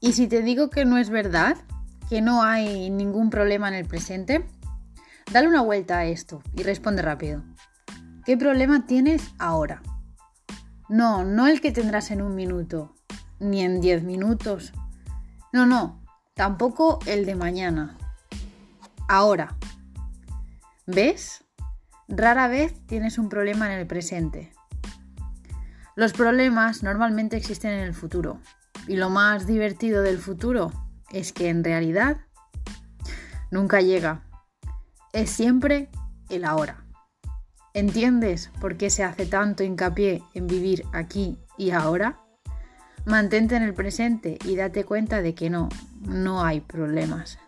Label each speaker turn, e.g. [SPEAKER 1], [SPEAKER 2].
[SPEAKER 1] ¿Y si te digo que no es verdad? ¿Que no hay ningún problema en el presente? Dale una vuelta a esto y responde rápido. ¿Qué problema tienes ahora? No, no el que tendrás en un minuto, ni en diez minutos. No, no, tampoco el de mañana. Ahora. ¿Ves? Rara vez tienes un problema en el presente. Los problemas normalmente existen en el futuro. Y lo más divertido del futuro es que en realidad nunca llega. Es siempre el ahora. ¿Entiendes por qué se hace tanto hincapié en vivir aquí y ahora? Mantente en el presente y date cuenta de que no, no hay problemas.